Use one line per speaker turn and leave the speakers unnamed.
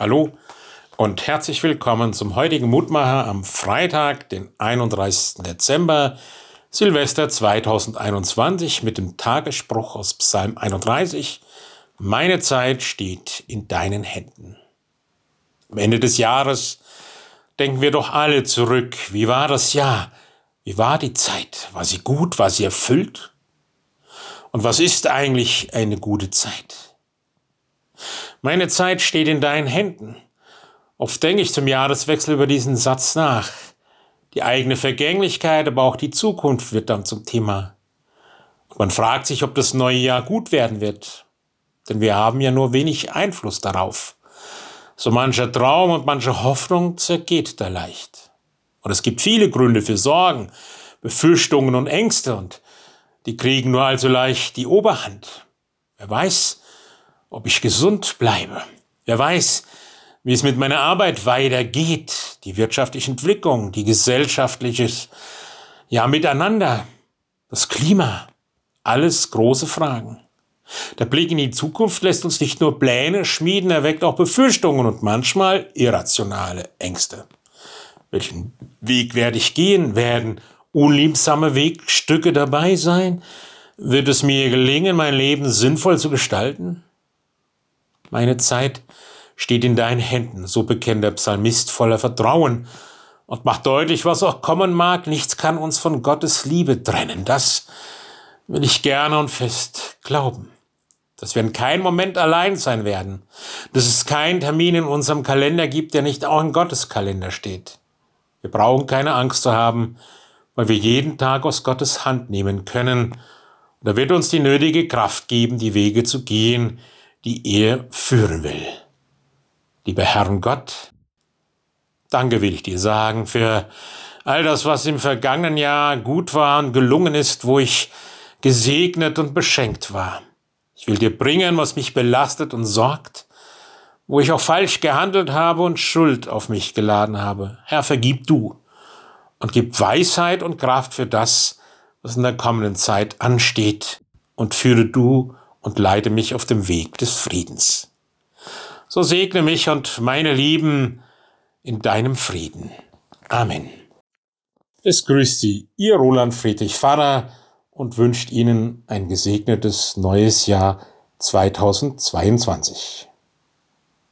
Hallo und herzlich willkommen zum heutigen Mutmacher am Freitag, den 31. Dezember, Silvester 2021 mit dem Tagesspruch aus Psalm 31. Meine Zeit steht in deinen Händen. Am Ende des Jahres denken wir doch alle zurück. Wie war das Jahr? Wie war die Zeit? War sie gut? War sie erfüllt? Und was ist eigentlich eine gute Zeit? Meine Zeit steht in deinen Händen. Oft denke ich zum Jahreswechsel über diesen Satz nach. Die eigene Vergänglichkeit, aber auch die Zukunft wird dann zum Thema. Man fragt sich, ob das neue Jahr gut werden wird. Denn wir haben ja nur wenig Einfluss darauf. So mancher Traum und manche Hoffnung zergeht da leicht. Und es gibt viele Gründe für Sorgen, Befürchtungen und Ängste und die kriegen nur allzu leicht die Oberhand. Wer weiß, ob ich gesund bleibe. Wer weiß, wie es mit meiner Arbeit weitergeht, die wirtschaftliche Entwicklung, die gesellschaftliches, ja, miteinander, das Klima, alles große Fragen. Der Blick in die Zukunft lässt uns nicht nur Pläne schmieden, er weckt auch Befürchtungen und manchmal irrationale Ängste. Welchen Weg werde ich gehen? Werden unliebsame Wegstücke dabei sein? Wird es mir gelingen, mein Leben sinnvoll zu gestalten? Meine Zeit steht in deinen Händen, so bekennt der Psalmist voller Vertrauen und macht deutlich, was auch kommen mag, nichts kann uns von Gottes Liebe trennen. Das will ich gerne und fest glauben. Dass wir in keinem Moment allein sein werden. Dass es keinen Termin in unserem Kalender gibt, der nicht auch in Gottes Kalender steht. Wir brauchen keine Angst zu haben, weil wir jeden Tag aus Gottes Hand nehmen können. Und er wird uns die nötige Kraft geben, die Wege zu gehen, die er führen will. Lieber Herrn Gott, danke will ich dir sagen für all das, was im vergangenen Jahr gut war und gelungen ist, wo ich gesegnet und beschenkt war. Ich will dir bringen, was mich belastet und sorgt, wo ich auch falsch gehandelt habe und Schuld auf mich geladen habe. Herr, vergib du und gib Weisheit und Kraft für das, was in der kommenden Zeit ansteht, und führe du und leite mich auf dem Weg des Friedens. So segne mich und meine Lieben in deinem Frieden. Amen. Es grüßt Sie, Ihr Roland Friedrich Pfarrer und wünscht Ihnen ein gesegnetes neues Jahr 2022.